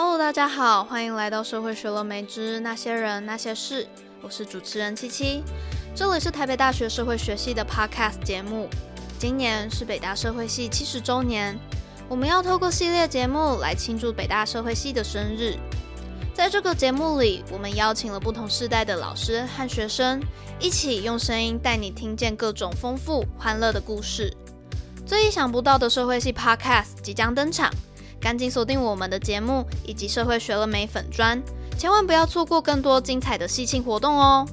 Hello，大家好，欢迎来到社会学了没之那些人那些事，我是主持人七七，这里是台北大学社会学系的 Podcast 节目。今年是北大社会系七十周年，我们要透过系列节目来庆祝北大社会系的生日。在这个节目里，我们邀请了不同世代的老师和学生，一起用声音带你听见各种丰富欢乐的故事。最意想不到的社会系 Podcast 即将登场。赶紧锁定我们的节目以及社会学了没粉砖，千万不要错过更多精彩的戏庆活动哦！